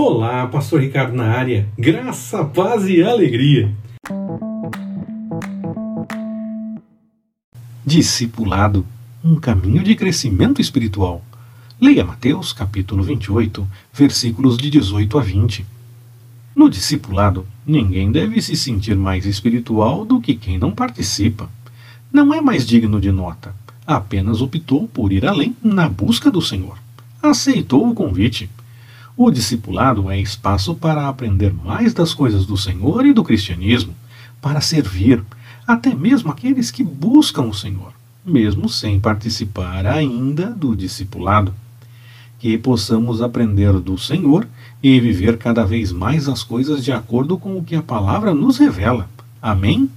Olá, Pastor Ricardo na área. Graça, paz e alegria. Discipulado, um caminho de crescimento espiritual. Leia Mateus capítulo 28, versículos de 18 a 20. No discipulado, ninguém deve se sentir mais espiritual do que quem não participa. Não é mais digno de nota, apenas optou por ir além na busca do Senhor. Aceitou o convite o discipulado é espaço para aprender mais das coisas do Senhor e do cristianismo, para servir até mesmo aqueles que buscam o Senhor, mesmo sem participar ainda do discipulado. Que possamos aprender do Senhor e viver cada vez mais as coisas de acordo com o que a palavra nos revela. Amém?